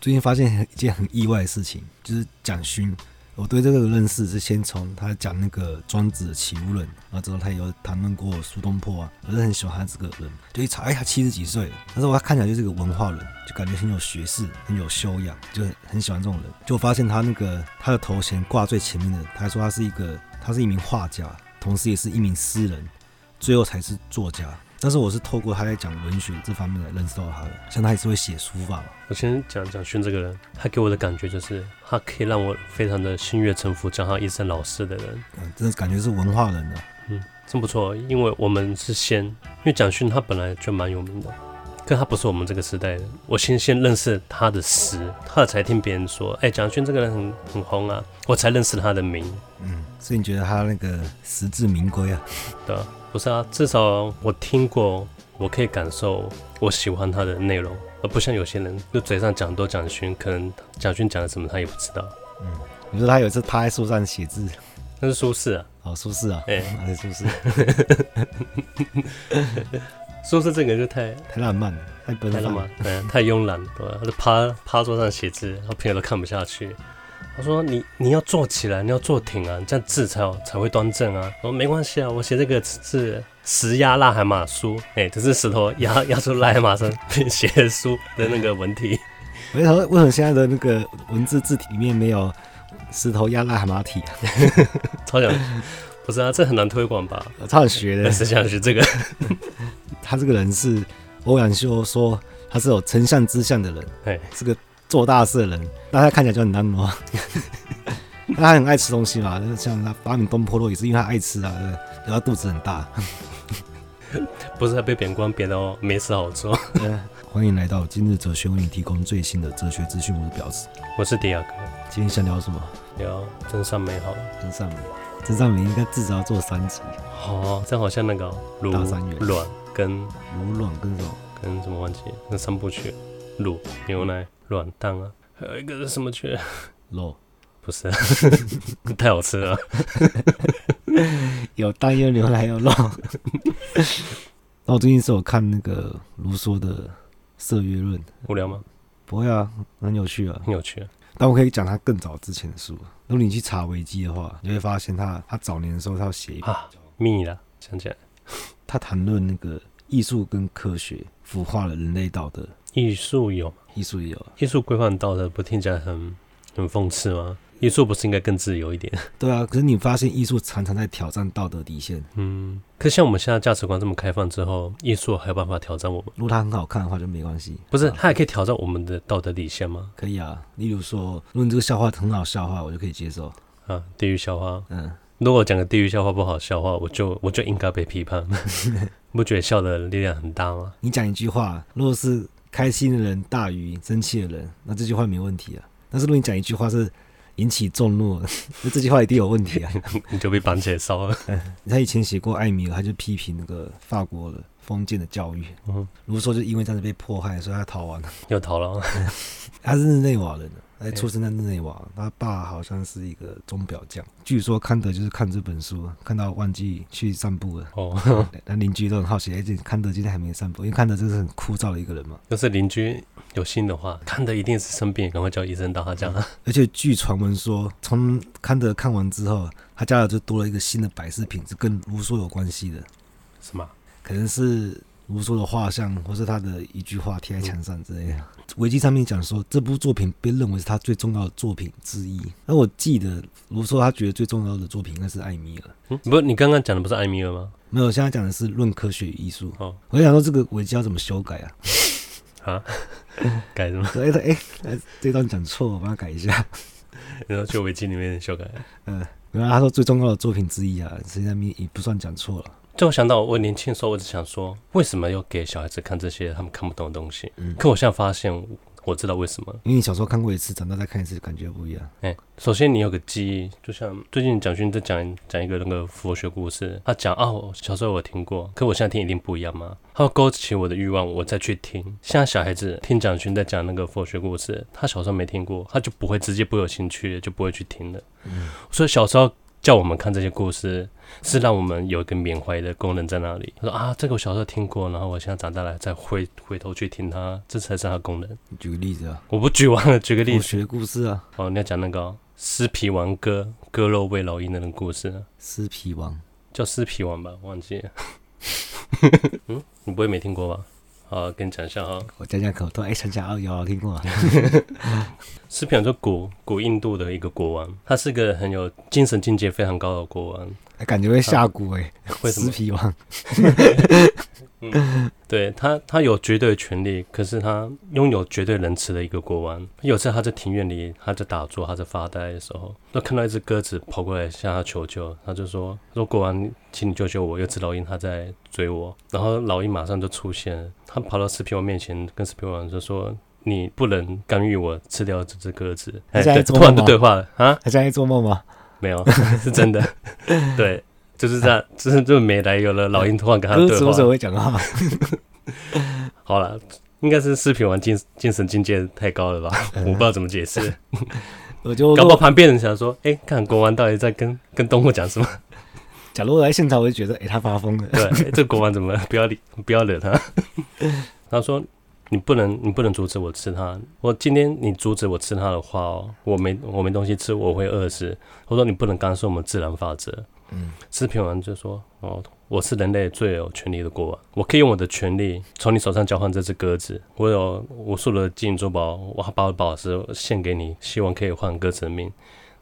最近发现一件很意外的事情，就是蒋勋。我对这个认识是先从他讲那个庄子的齐物论，然后之后他有谈论过苏东坡啊，我是很喜欢他这个人。就一查，哎，他七十几岁了，但是我看起来就是个文化人，就感觉很有学识，很有修养，就很很喜欢这种人。就发现他那个他的头衔挂最前面的，他还说他是一个，他是一名画家，同时也是一名诗人，最后才是作家。但是我是透过他在讲文学这方面来认识到他的，像他也是会写书法嘛。我先讲蒋勋这个人，他给我的感觉就是，他可以让我非常的心悦诚服，叫他一声老师的人。嗯，这感觉是文化人的。嗯，真不错，因为我们是先，因为蒋勋他本来就蛮有名的，可他不是我们这个时代的。我先先认识他的诗，他才听别人说，哎、欸，蒋勋这个人很很红啊，我才认识他的名。嗯，所以你觉得他那个实至名归啊？对啊。不是啊，至少我听过，我可以感受我喜欢他的内容，而不像有些人就嘴上讲多蒋勋，可能蒋勋讲了什么他也不知道。嗯，你说他有一次趴在树上写字，那是苏轼啊，哦，苏轼啊，哎，那是苏轼。苏轼这个人就太太浪漫了，太奔放了，对啊，太慵懒，对吧？他就趴趴桌上写字，他朋友都看不下去。他说你：“你你要坐起来，你要坐挺啊，这样字才有才会端正啊。”我说：“没关系啊，我写这个是石压癞海马书，哎、欸，这是石头压压出癞海马上写书的那个文体。为什么为什么现在的那个文字字体里面没有石头压癞海马体啊？超想不是啊，这很难推广吧？超想学的，是想学这个。他这个人是欧阳修说他是有丞相之相的人，哎，是个。”做大事的人，那他看起来就很难吗？他很爱吃东西嘛，像他发明东坡肉也是因为他爱吃啊，然后肚子很大。不是他被贬官贬到没事好做。欢迎来到今日哲学，为你提供最新的哲学资讯。我是表示，我是迪亚哥。今天想聊什么？聊真善美好了。真善美，真善美应该至少要做三集。哦，这好像那个乳卵跟乳卵跟什么跟什么忘记那三部曲，乳牛奶。软蛋啊，还有一个是什么去？肉，不是，太好吃了。有蛋有牛奶有肉。那我最近是有看那个卢梭的《色约论》，无聊吗？不会啊，很有趣啊，很有趣啊。但我可以讲他更早之前的书。如果你去查维基的话，你会发现他他早年的时候他要写啊，密了，想起来，他谈论那个艺术跟科学腐化了人类道德。艺术有，艺术也有，艺术规范道德，不听起来很很讽刺吗？艺术不是应该更自由一点？对啊，可是你发现艺术常常在挑战道德底线。嗯，可是像我们现在价值观这么开放之后，艺术还有办法挑战我们？如果它很好看的话就没关系。不是，它也可以挑战我们的道德底线吗？可以啊，例如说，如果你这个笑话很好笑的话，我就可以接受。啊，地狱笑话。嗯，如果讲个地狱笑话不好笑的话，我就我就应该被批判。不觉得笑的力量很大吗？你讲一句话，如果是。开心的人大于生气的人，那这句话没问题啊。但是如果你讲一句话是引起众怒，那这句话一定有问题啊，你就被绑起来烧了。他以前写过艾米尔，他就批评那个法国的封建的教育。嗯，如说就因为这样子被迫害，所以他逃亡了。又逃了？他是日内瓦人。哎，出生在日内瓦，他爸好像是一个钟表匠。据说康德就是看这本书，看到忘记去散步了。哦，那邻居都很好奇，而且康德今天还没散步，因为康德就是很枯燥的一个人嘛。要是邻居有心的话，康德一定是生病，赶快叫医生到他家。而且据传闻说，从康德看完之后，他家里就多了一个新的摆饰品，是跟卢梭有关系的。什么？可能是。卢梭的画像，或是他的一句话贴在墙上之类的。维基上面讲说，这部作品被认为是他最重要的作品之一。那我记得卢梭他觉得最重要的作品应该是《艾米尔》。嗯，不，你刚刚讲的不是《艾米尔》吗？没有，现在讲的是《论科学与艺术》。哦，我想说这个维基要怎么修改啊？啊？改什么？哎，哎，哎，这段讲错，我帮他改一下。然后去维基里面修改。嗯，原来他说最重要的作品之一啊，实际上面也不算讲错了。就我想到，我年轻的时候，我只想说，为什么要给小孩子看这些他们看不懂的东西？嗯，可我现在发现，我知道为什么。因为你小时候看过一次，长大再看一次，感觉不一样。哎、欸，首先你有个记忆，就像最近蒋勋在讲讲一个那个佛学故事，他讲啊，我小时候我听过，可我现在听一定不一样吗？他会勾起我的欲望，我再去听。现在小孩子听蒋勋在讲那个佛学故事，他小时候没听过，他就不会直接不有兴趣，就不会去听了。嗯，所以小时候。叫我们看这些故事，是让我们有一个缅怀的功能在那里。他说啊，这个我小时候听过，然后我现在长大了再回回头去听它，这才是它的功能。你举个例子啊，我不举完了，举个例子。学故事啊，哦，你要讲那个尸皮王割割肉喂老鹰的那个故事。尸皮王叫尸皮王吧，忘记了。嗯，你不会没听过吧？好，跟你讲一下哈。我讲讲口头，哎，想想啊，有啊，听过啊。狮皮王是古古印度的一个国王，他是个很有精神境界非常高的国王，感觉会下蛊哎。为什么？狮皮王。嗯，对他，他有绝对的权力，可是他拥有绝对仁慈的一个国王。有次他在庭院里，他在打坐，他在发呆的时候，他看到一只鸽子跑过来向他求救，他就说：“说国王，请你救救我，有只老鹰他在追我。”然后老鹰马上就出现，他跑到狮皮王面前，跟狮皮王就说：“你不能干预我吃掉这只鸽子。”哎，对，突然就对话了啊？他现在做梦吗？没有，是真的。对。就是这样，就是这么没来由了。老鹰突然跟他对话，鸽子会讲话。好了，应该是视频王精精神境界太高了吧？我不知道怎么解释。我就搞不好旁边人想说：“哎、欸，看国王到底在跟跟动物讲什么？”假如我来现场，我就觉得：“哎、欸，他发疯了。”对，欸、这个国王怎么不要理不要惹他？他说：“你不能，你不能阻止我吃它。我今天你阻止我吃它的话哦，我没我没东西吃，我会饿死。我说你不能干涉我们自然法则。”嗯，视频王就说：“哦，我是人类最有权利的国王，我可以用我的权利从你手上交换这只鸽子。我有无数的金银珠宝，我把我的宝石献给你，希望可以换鸽子的命。”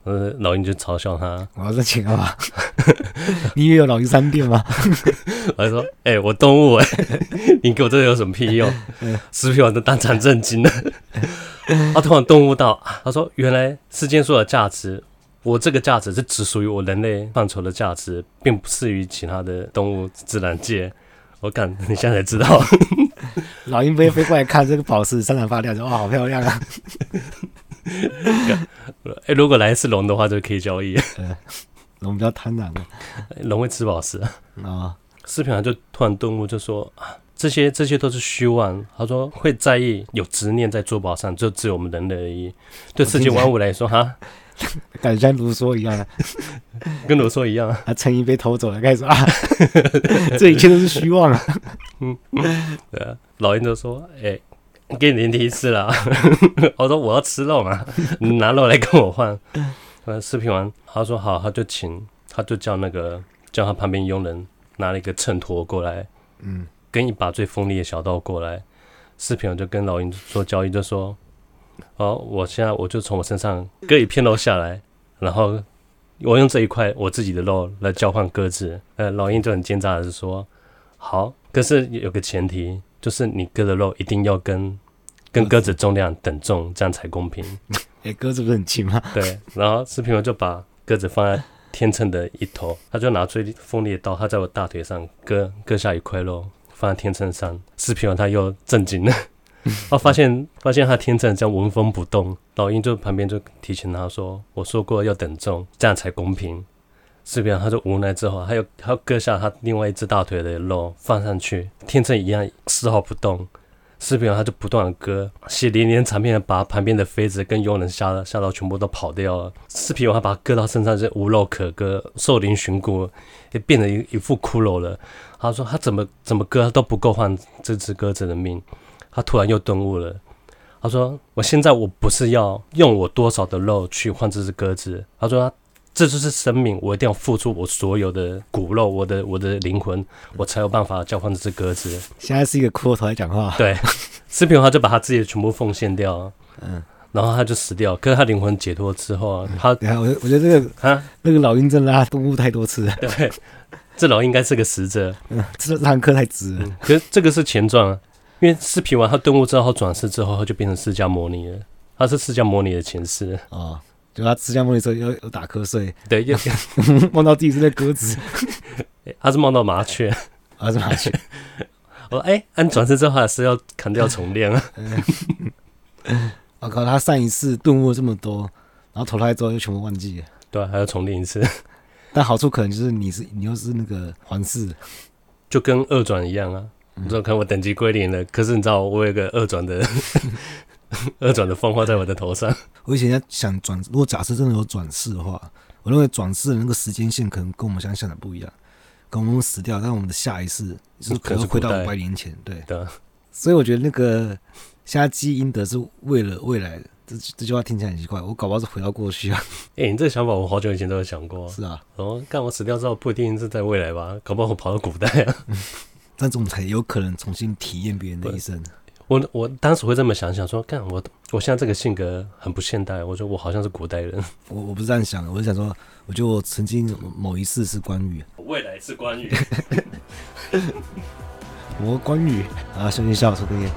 呃，老鹰就嘲笑他：“我要这钱干嘛？你以为有老鹰商店吗？” 我就说：“哎、欸，我动物哎、欸，你给我这个有什么屁用？”狮皮王都当场震惊了。他突然顿悟到，他说：“原来世间所有的价值。”我这个价值是只属于我人类范畴的价值，并不适于其他的动物自然界。我感你现在才知道，老鹰飞飞过来看这个宝石闪闪发亮，说：“哇，好漂亮啊！” 哎，如果来一次龙的话，就可以交易。龙比较贪婪，龙会吃宝石啊。啊，狮皮王就突然顿悟，就说：“啊，这些这些都是虚妄。”他说：“会在意有执念在珠宝上，就只有我们人类而已。对世界万物来说，哈。”感觉像卢梭一样啊，跟卢梭一样啊。啊陈怡被偷走了，开始啊，这一切都是虚妄啊。嗯，对啊，老鹰就说：“哎、欸，给你提示了。”我说：“我要吃肉嘛，你拿肉来跟我换。”呃，视频完他说：“好。”他就请，他就叫那个叫他旁边佣人拿了一个秤砣过来，嗯，跟一把最锋利的小刀过来。视频完就跟老鹰做交易，就说。哦，我现在我就从我身上割一片肉下来，然后我用这一块我自己的肉来交换鸽子。呃，老鹰就很奸诈的说：“好，可是有个前提，就是你割的肉一定要跟跟鸽子重量等重，这样才公平。”哎，鸽子不是很轻吗？对。然后视频王就把鸽子放在天秤的一头，他就拿出锋利的刀，他在我大腿上割割下一块肉，放在天秤上。视频王他又震惊了。他，发现发现他天秤这样纹风不动，老鹰就旁边就提醒他说：“我说过要等重，这样才公平。”狮皮王他就无奈之后，他又他又割下他另外一只大腿的肉放上去，天秤一样丝毫不动。狮皮王他就不断的割，血淋淋场面把旁边的妃子跟佣人吓得吓到全部都跑掉了。狮皮王他把他割到身上是无肉可割，瘦嶙寻骨，也变成一一副骷髅了。他说他怎么怎么割都不够换这只鸽子的命。他突然又顿悟了，他说：“我现在我不是要用我多少的肉去换这只鸽子。”他说：“这就是生命，我一定要付出我所有的骨肉，我的我的灵魂，我才有办法交换这只鸽子。”现在是一个骷髅头在讲话。对，狮皮王他就把他自己的全部奉献掉，嗯，然后他就死掉。可是他灵魂解脱之后啊，他，我我觉得这个啊，那个老鹰真的让他顿悟太多次了。对，这老鹰应该是个死者，嗯，这堂课太直了。嗯，可是这个是前传。因为狮皮王他顿悟之后，转世之后，他就变成释迦牟尼了。他是释迦牟尼的前世哦，就他释迦牟尼时候又又打瞌睡，对，又 梦到自己是在鸽子，他是梦到麻雀，他是麻雀。我说哎，按转世之后还是要砍掉重练啊。我靠，他上一次顿悟了这么多，然后投胎之后又全部忘记了，对，还要重练一次。但好处可能就是你是你又是那个还世，就跟二转一样啊。你知道看我等级归零了，可是你知道我有个二转的 二转的风花在我的头上。我以前在想转，如果假设真的有转世的话，我认为转世的那个时间线可能跟我们想的不一样，跟我们死掉，但我们的下一世是可能回到五百年前，对。的。所以我觉得那个现在积阴德是为了未来的。这这句话听起来很奇怪，我搞不好是回到过去啊！哎、欸，你这个想法我好久以前都有想过。是啊，然后干我死掉之后不一定是在未来吧，搞不好我跑到古代啊。但这种才有可能重新体验别人的一生。我我当时会这么想想说，干我我现在这个性格很不现代，我说我好像是古代人。我我不是这样想，我是想说，我觉得我曾经某一次是关羽，未来是关羽。我关羽啊，兄弟笑说对。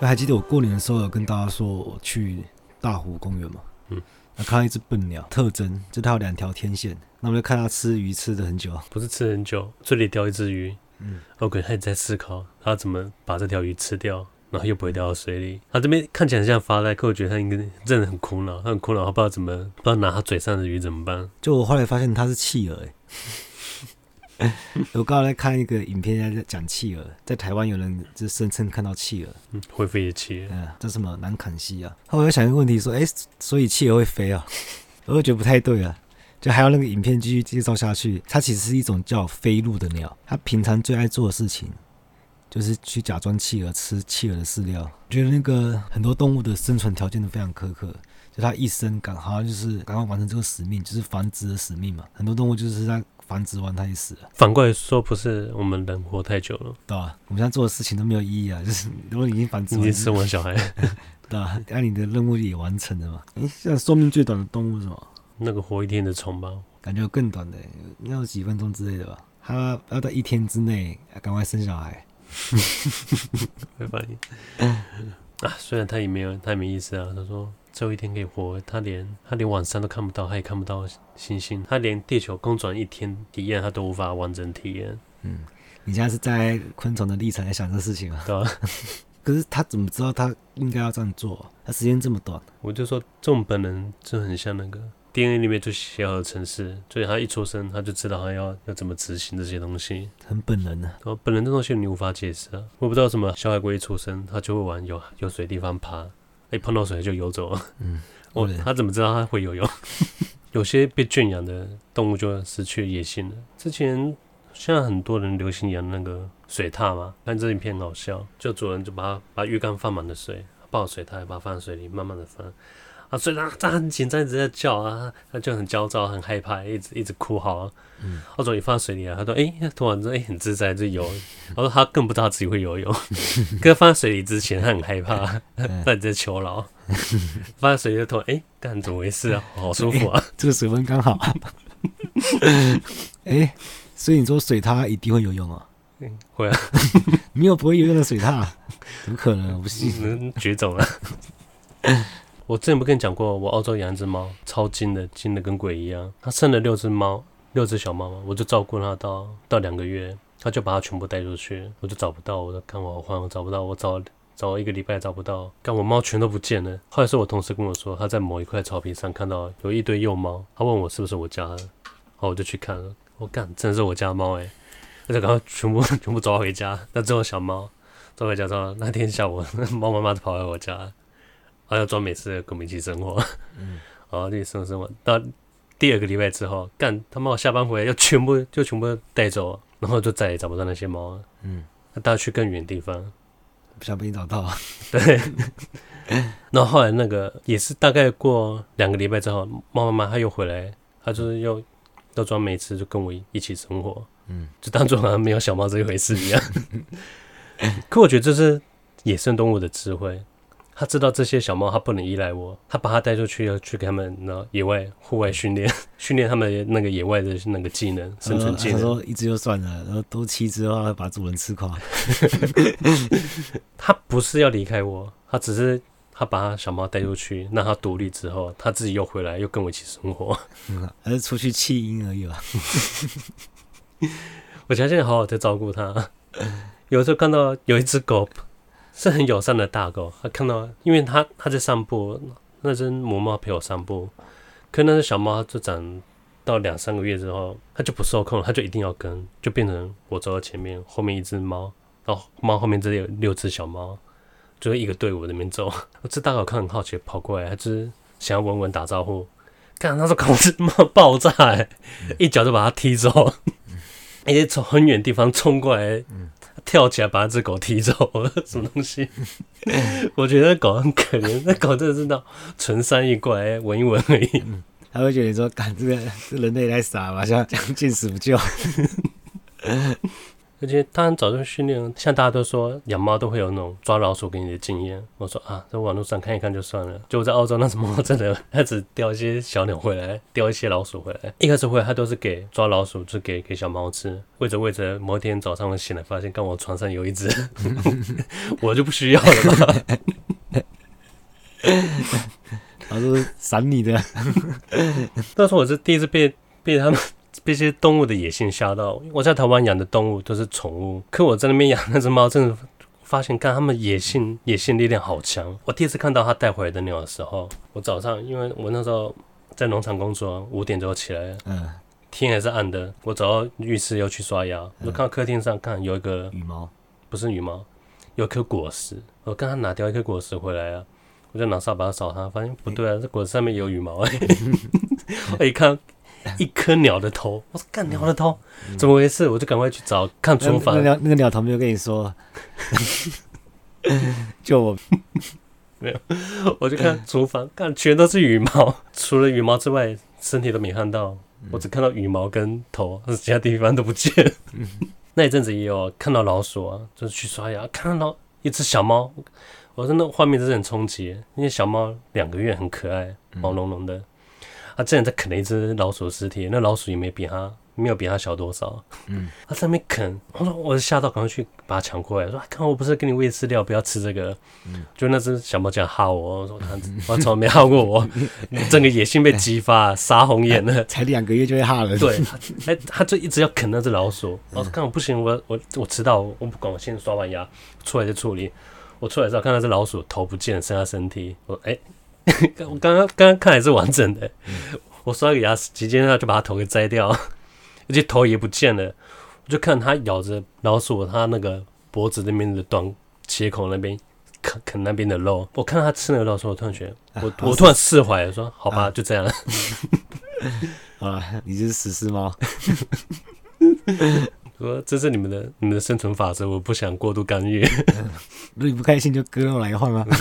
就还记得我过年的时候有跟大家说我去大湖公园嘛，嗯，那看到一只笨鸟，特征就它有两条天线，那我们就看它吃鱼吃的很久，不是吃很久，嘴里叼一只鱼，嗯，OK，他也在思考它怎么把这条鱼吃掉，然后又不会掉到水里。他这边看起来很像发呆，可我觉得他应该真的很苦恼，他很苦恼，他不知道怎么不知道拿他嘴上的鱼怎么办。就我后来发现他是企鹅，哎。我刚刚在看一个影片，在讲企鹅，在台湾有人就声称看到企鹅，嗯，会飞的企鹅，嗯，这什么南坎西啊？后来我想一个问题，说，哎、欸，所以企鹅会飞啊？我就觉得不太对啊。就还有那个影片继续介绍下去，它其实是一种叫飞鹭的鸟，它平常最爱做的事情就是去假装企鹅吃企鹅的饲料。我觉得那个很多动物的生存条件都非常苛刻，就它一生赶好像就是赶快完成这个使命，就是繁殖的使命嘛。很多动物就是在。繁殖完它也死了。反过来说，不是我们人活太久了，对吧、啊？我们现在做的事情都没有意义啊！就是如果你已经繁殖完，已经生完小孩，对吧、啊？那你的任务也完成了嘛？诶，现在寿命最短的动物是什么？那个活一天的虫吧？感觉有更短的，应该有几分钟之类的吧？它要在一天之内赶快生小孩。会发现啊，虽然他也没有，他也没意思啊。他说最后一天可以活，他连他连晚上都看不到，他也看不到星星，他连地球公转一天体验他都无法完整体验。嗯，你现在是在昆虫的立场来想这事情啊？对啊。可是他怎么知道他应该要这样做？他时间这么短。我就说，这种本能就很像那个 DNA 里面就写好的程式，所以他一出生他就知道他要要怎么执行这些东西，很本能的、啊。本能这东西你无法解释啊！我不知道什么小海龟一出生他就会往有有水地方爬，一碰到水就游走了。嗯，我他怎么知道他会游泳？有些被圈养的动物就失去野性了。之前。现在很多人流行养那个水獭嘛，看这影片很好笑，就主人就把它把浴缸放满了水，抱水獭把它放在水里，慢慢的放，啊，所以他他很紧张，一直在叫啊，他就很焦躁，很害怕，一直一直哭嚎啊。嗯，我终于放在水里了，他说，哎、欸，突然之间很自在就游，我说他更不知道自己会游泳，可是放在水里之前他很害怕，他在求饶，放在水里就突然，哎，干怎么回事啊？好舒服啊，欸、这个水温刚好，哎、欸。所以你说水獭一定会游泳啊？嗯，会啊，没有不会游泳的水獭，怎么可能？我不信，绝种了。我之前不跟你讲过，我澳洲养一只猫，超精的，精的跟鬼一样。它生了六只猫，六只小猫嘛，我就照顾它到到两个月，它就把它全部带出去，我就找不到，我就看我好慌，我找不到，我找找一个礼拜找不到，看我猫全都不见了。后来是我同事跟我说，他在某一块草坪上看到有一堆幼猫，他问我是不是我家的，好，我就去看了。我干，真的是我家猫哎！而且刚刚全部 全部抓回家，那只有小猫抓回家之后，那天下午 猫妈妈就跑来我家，后要装没事跟我们一起生活，嗯，然后一起生活生活。到第二个礼拜之后，干他妈我下班回来要全部就全部带走，然后就再也找不到那些猫了，嗯，他带去更远的地方，不想被你找到，对。然后后来那个也是大概过两个礼拜之后，猫妈妈它又回来，它就是又。要装没吃就跟我一起生活，嗯，就当做好像没有小猫这一回事一样。可我觉得这是野生动物的智慧，他知道这些小猫它不能依赖我，他把它带出去要去给他们那野外户外训练，训练他们那个野外的那个技能，生存技能。他说一只就算了，然后多七只的话会把主人吃垮。他不是要离开我，他只是。他把他小猫带出去，让它独立之后，他自己又回来，又跟我一起生活。嗯，还是出去弃婴而已吧。我现在好好在照顾它。有时候看到有一只狗是很友善的大狗，他看到，因为他他在散步，那只母猫陪我散步，可那只小猫就长到两三个月之后，它就不受控，它就一定要跟，就变成我走到前面，后面一只猫，然后猫后面这里有六只小猫。就一个队伍在那边走，这大狗看很好奇跑过来，它就是想要稳稳打招呼。看那只狗子妈爆炸，一脚就把它踢走，而且从很远地方冲过来，跳起来把那只狗踢走了，什么东西？我觉得狗很可怜，那狗真的是那纯善意过来闻一闻而已。他会觉得说，干这个这人类太傻了，像这样见死不救。而且当然早就训练，像大家都说养猫都会有那种抓老鼠给你的经验。我说啊，在网络上看一看就算了。就在澳洲那只猫真的，它只叼一些小鸟回来，叼一些老鼠回来。一开始回来，它都是给抓老鼠，就给给小猫吃。喂着喂着，某一天早上我醒来发现，刚我床上有一只，我就不需要了吧。他说闪你的。那时候我是第一次被被他们。这些动物的野性吓到。我在台湾养的动物都是宠物，可我在那边养那只猫，真的发现，看它们野性野性力量好强。我第一次看到它带回来的鸟的时候，我早上因为我那时候在农场工作，五点钟起来，嗯，天还是暗的。我走到浴室要去刷牙，我看到客厅上看有一个羽毛，不是羽毛，有颗果实。我刚刚拿掉一颗果实回来啊，我就拿扫把扫它，发现不对啊，这果实上面有羽毛哎、欸。我一看。一颗鸟的头，我说干鸟的头，怎么回事？我就赶快去找看厨房。那个那个鸟头没有跟你说，就我。没有，我就看厨房，看全都是羽毛，除了羽毛之外，身体都没看到。我只看到羽毛跟头，其他地方都不见。那一阵子也有看到老鼠啊，就是去刷牙，看到一只小猫，我说那画面真的很冲击，因为小猫两个月很可爱，毛茸茸的。他竟然在啃了一只老鼠尸体，那老鼠也没比他没有比他小多少。嗯，他在那边啃，我说我吓到，赶快去把它抢过来，我说看我不是给你喂饲料，不要吃这个。嗯，就那只小猫这样哈我，我说它我从来没哈过我，整个野性被激发，杀红眼了。才两个月就会哈了。对，哎，他就一直要啃那只老鼠。我说看我不行，我我我迟到，我不管，我先刷完牙出来再处理。我出来之后看到这只老鼠头不见，剩下身体。我说哎。我 刚刚刚刚看还是完整的，嗯、我刷个牙齿，直接就把它头给摘掉，而且头也不见了。我就看它咬着老鼠，它那个脖子那边的短切口那边啃啃那边的肉。我看它吃那个肉的时候，我突然觉得，我、啊、我突然释怀了，说好吧，啊、就这样。好了，你就是死尸猫。说这是你们的你们的生存法则，我不想过度干预。如果你不开心，就割肉来换吗？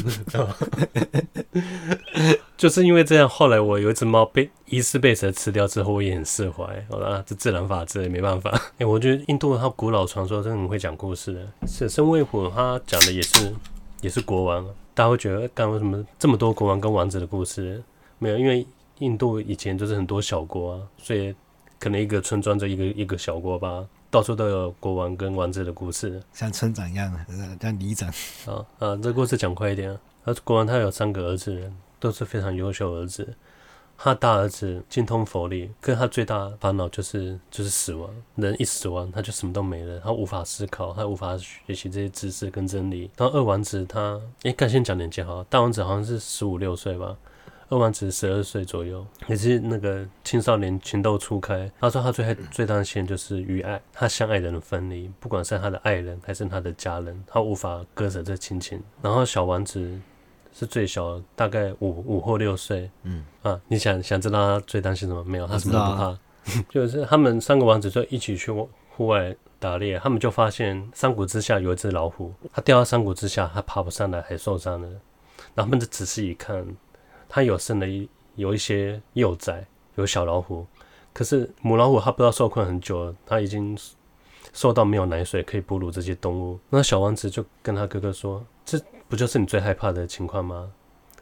就是因为这样，后来我有一只猫被疑似被蛇吃掉之后，我也很释怀。好了，这自然法则也没办法。哎、欸，我觉得印度它古老传说真的很会讲故事的。舍身喂虎，他讲的也是也是国王。大家会觉得，干为什么这么多国王跟王子的故事？没有，因为印度以前就是很多小国啊，所以可能一个村庄就一个一个小国吧。到处都有国王跟王子的故事，像村长一样，像里长。啊啊，这故事讲快一点啊。他国王他有三个儿子，都是非常优秀儿子。他大儿子精通佛理，可是他最大烦恼就是就是死亡。人一死亡，他就什么都没了，他无法思考，他无法学习这些知识跟真理。然后二王子他，哎，该先讲年纪好，大王子好像是十五六岁吧。二王子十二岁左右，也是那个青少年情窦初开。他说他最最担心就是与爱，他相爱的人分离，不管是他的爱人还是他的家人，他无法割舍这亲情。然后小王子是最小，大概五五或六岁。嗯啊，你想想知道他最担心什么没有？他什么都不怕，啊、就是他们三个王子就一起去户外打猎，他们就发现山谷之下有一只老虎，他掉到山谷之下，他爬不上来，还受伤了。然后他们就仔细一看。它有生了一有一些幼崽，有小老虎，可是母老虎它不知道受困很久了，它已经瘦到没有奶水可以哺乳这些动物。那小王子就跟他哥哥说：“这不就是你最害怕的情况吗？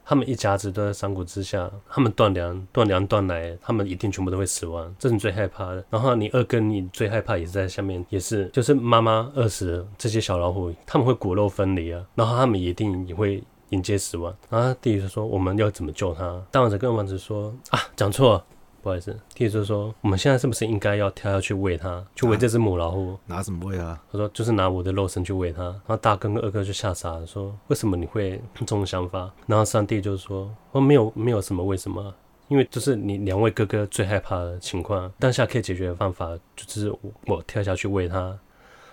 他们一家子都在山谷之下，他们断粮、断粮、断奶，他们一定全部都会死亡，这是你最害怕的。然后你二哥，你最害怕也是在下面，也是就是妈妈饿死了，这些小老虎他们会骨肉分离啊，然后他们一定也会。”迎接死亡，然后弟弟就说：“我们要怎么救他？”大王子跟王子说：“啊，讲错了，不好意思。”弟弟就说：“我们现在是不是应该要跳下去喂他，去喂这只母老虎？拿什么喂啊？”他说：“就是拿我的肉身去喂它。”然后大哥跟二哥就吓傻了，说：“为什么你会这种想法？”然后三弟就说：“我没有，没有什么为什么，因为就是你两位哥哥最害怕的情况，当下可以解决的办法就是我跳下去喂他。”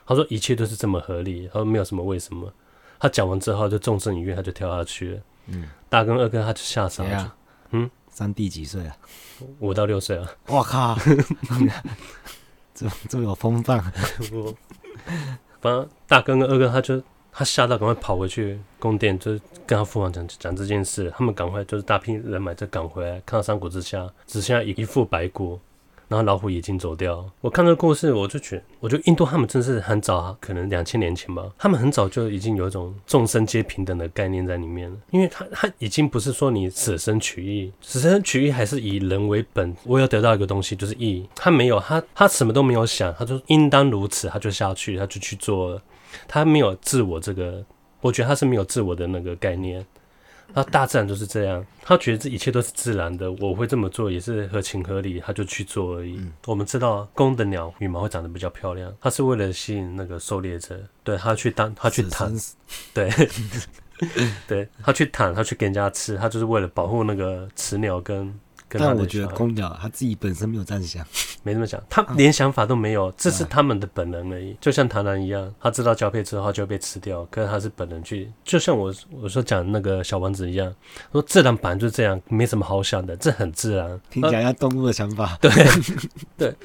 他说：“一切都是这么合理。”他说：“没有什么为什么。”他讲完之后就纵身一跃，他就跳下去了。嗯，大哥二哥他就吓傻了。嗯，三弟几岁啊？五到六岁啊。我靠，这这么有风范。我反正大哥跟二哥他就他吓到，赶快跑回去宫殿，就跟他父王讲讲这件事。他们赶快就是大批人马就赶回来，看到山谷之下只剩下一一副白骨。然后老虎已经走掉。我看这个故事，我就觉得，我觉得印度他们真是很早，可能两千年前吧，他们很早就已经有一种众生皆平等的概念在里面了。因为他他已经不是说你舍身取义，舍身取义还是以人为本。我要得到一个东西，就是义。他没有，他他什么都没有想，他就应当如此，他就下去，他就去做了。他没有自我这个，我觉得他是没有自我的那个概念。他大自然就是这样，他觉得这一切都是自然的，我会这么做也是合情合理，他就去做而已。嗯、我们知道，公的鸟羽毛会长得比较漂亮，它是为了吸引那个狩猎者，对他去当，他去躺，对，对他去躺，他去给人家吃，他就是为了保护那个雌鸟跟。但我觉得公鸟他自己本身没有这样想，没这么想，他连想法都没有，这是他们的本能而已。就像螳螂一样，他知道交配之后就会被吃掉，可是他是本能去，就像我我说讲那个小王子一样，说自然本来就是这样，没什么好想的，这很自然。听讲一下动物的想法，对 对，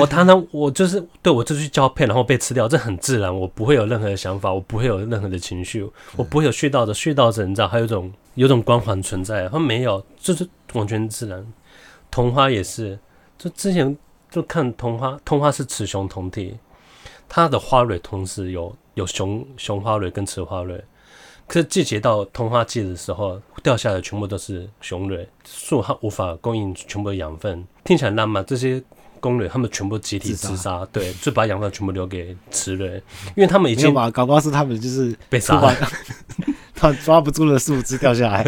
我常常我就是对我就去交配，然后被吃掉，这很自然，我不会有任何的想法，我不会有任何的情绪，我不会有絮叨的絮叨者，你知道，还有一种有种光环存在，他没有，就是。完全自然，同花也是。就之前就看同花，同花是雌雄同体，它的花蕊同时有有雄雄花蕊跟雌花蕊。可是季节到桐花季的时候，掉下来全部都是雄蕊，树它无法供应全部的养分。听起来浪漫，这些工人他们全部集体自杀，对，就把养分全部留给雌蕊，因为他们已经把搞不好是他们就是被杀了，他 抓不住的树枝掉下来，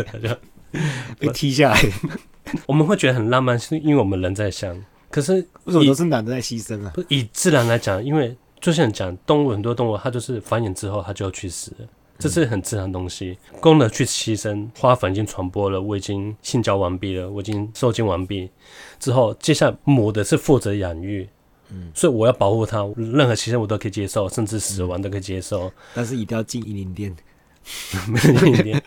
被踢下来。我们会觉得很浪漫，是因为我们人在想，可是为什么都是男的在牺牲啊？以自然来讲，因为就像讲动物，很多动物它就是繁衍之后它就要去死了。这是很自然的东西，公的去牺牲，花粉已经传播了，我已经性交完毕了，我已经受精完毕之后，接下来母的是负责养育，嗯，所以我要保护它，任何牺牲我都可以接受，甚至死亡都可以接受，但是一定要进婴灵殿，没有婴灵殿，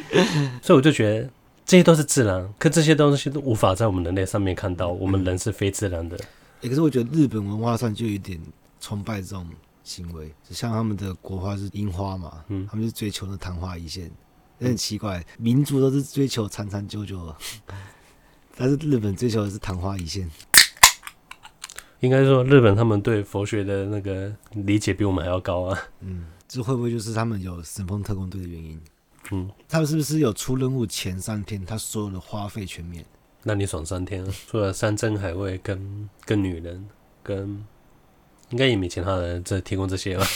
所以我就觉得这些都是自然，可这些东西都无法在我们人类上面看到，我们人是非自然的。欸，可是我觉得日本文化上就有一点崇拜这种。行为就像他们的国花是樱花嘛，嗯，他们就追求那昙花一现，很奇怪，民族都是追求长长久久，但是日本追求的是昙花一现。应该说，日本他们对佛学的那个理解比我们还要高啊。嗯，这会不会就是他们有神风特工队的原因？嗯，他们是不是有出任务前三天，他所有的花费全免？那你爽三天啊？除了山珍海味跟跟女人跟。应该也没其他人这提供这些吧？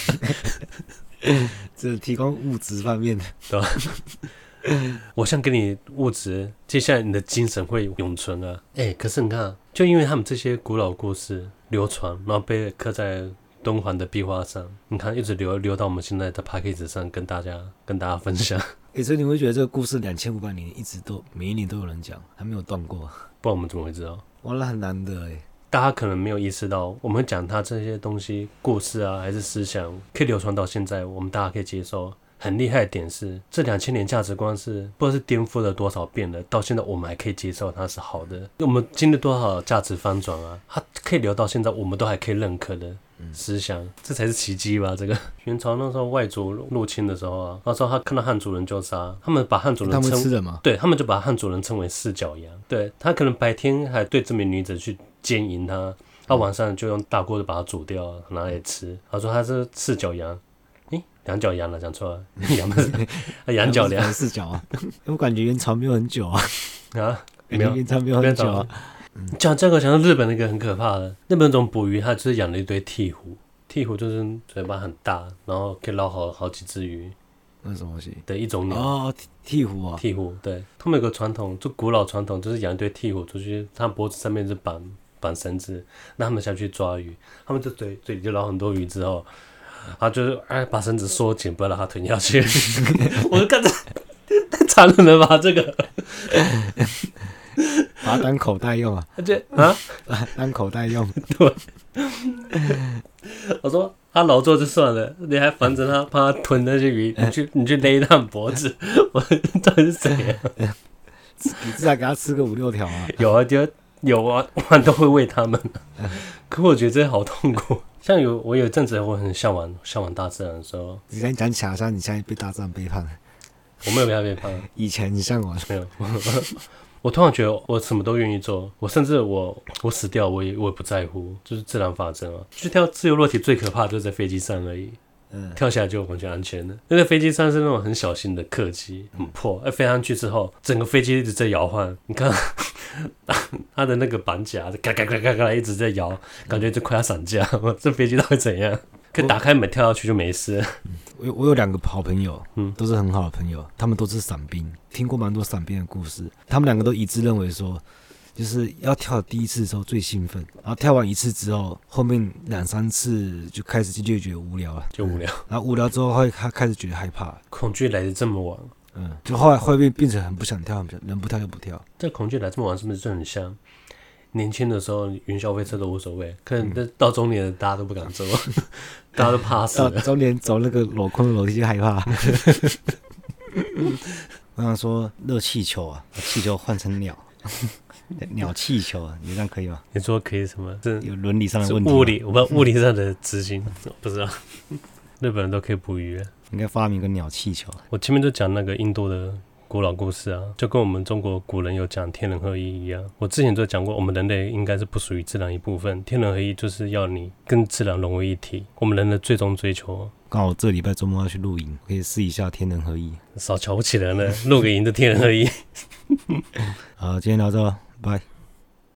只提供物质方面的，对吧？我想给你物质，接下来你的精神会永存啊！哎、欸，可是你看，就因为他们这些古老故事流传，然后被刻在敦煌的壁画上，你看一直流流到我们现在的 podcast 上，跟大家跟大家分享。哎、欸，所以你会觉得这个故事两千五百年一直都每一年都有人讲，还没有断过？不然我们怎么会知道？哇，那很难得哎。大家可能没有意识到，我们讲他这些东西、故事啊，还是思想，可以流传到现在，我们大家可以接受。很厉害的点是，这两千年价值观是不知道是颠覆了多少遍了，到现在我们还可以接受它是好的。我们经历多少价值翻转啊，它可以留到现在，我们都还可以认可的思想，这才是奇迹吧？这个 元朝那时候外族入侵的时候啊，那时候他看到汉族人就杀，他们把汉族人称，他们吃的吗？对，他们就把汉族人称为四脚羊。对，他可能白天还对这名女子去。奸淫他，他晚上就用大锅子把它煮掉，拿来吃。他说他是四脚羊，诶，两脚羊了，讲错了，羊的是 羊角羊四角啊。我感觉元朝没有很久啊，啊，没有元朝没有很久啊。讲这个，想到日本那个很可怕的，日本那种捕鱼，他就是养了一堆鹈鹕，鹈鹕就是嘴巴很大，然后可以捞好好几只鱼。那什么东西？的一种鸟哦，鹈鹕啊，鹈鹕。对，他们有个传统，就古老传统，就是养一堆鹈鹕出去，他脖子上面是绑。绑绳子，那他们下去抓鱼。他们就嘴嘴里就捞很多鱼之后，他就是哎，把绳子缩紧，不要让它吞下去。我就看着太残忍了吧，这个，把它当口袋用啊？这啊，当口袋用。对。我说他劳作就算了，你还防着他，怕他吞那些鱼，你去你去勒他脖子，我到底是谁啊？你至少给他吃个五六条啊？有啊，就。有啊，我都会喂他们。可我觉得这好痛苦。像有我有阵子我很向往向往大自然的时候，你现在讲起来像你现在被大自然背叛了。我没有被他背叛。以前你向往没有。我突然觉得我什么都愿意做，我甚至我我死掉我也我也不在乎，就是自然法则啊。去跳自由落体最可怕就是在飞机上而已。嗯，跳下来就完全安全了。那个飞机上是那种很小型的客机，很破。哎，飞上去之后，整个飞机一直在摇晃。你看，它的那个板甲，嘎嘎嘎嘎嘎一直在摇，感觉就快要散架。这飞机到底怎样？可以打开门跳下去就没事。我有我有两个好朋友，嗯，都是很好的朋友，他们都是伞兵，听过蛮多伞兵的故事。他们两个都一致认为说。就是要跳第一次的时候最兴奋，然后跳完一次之后，后面两三次就开始就觉得无聊了，就无聊。然后无聊之后会他开始觉得害怕，恐惧来的这么晚，嗯，就后来会变变成很不想跳，很不想，能不跳就不跳。这恐惧来这么晚是不是就很像年轻的时候云霄飞车都无所谓，可能到中年大家都不敢走，大家都怕死了。中年走那个镂空的楼梯就害怕。我想说热气球啊，把气球换成鸟。鸟气球啊，你这样可以吗？你说可以什么？这有伦理上的问题。物理，我不知道物理上的执行，不知道。日本人都可以捕鱼，应该发明个鸟气球。我前面就讲那个印度的古老故事啊，就跟我们中国古人有讲天人合一一样。我之前就讲过，我们人类应该是不属于自然一部分，天人合一就是要你跟自然融为一体。我们人的最终追求。刚好这礼拜周末要去露营，可以试一下天人合一。少瞧不起人了，露个营的天人合一。好，今天聊到这。拜。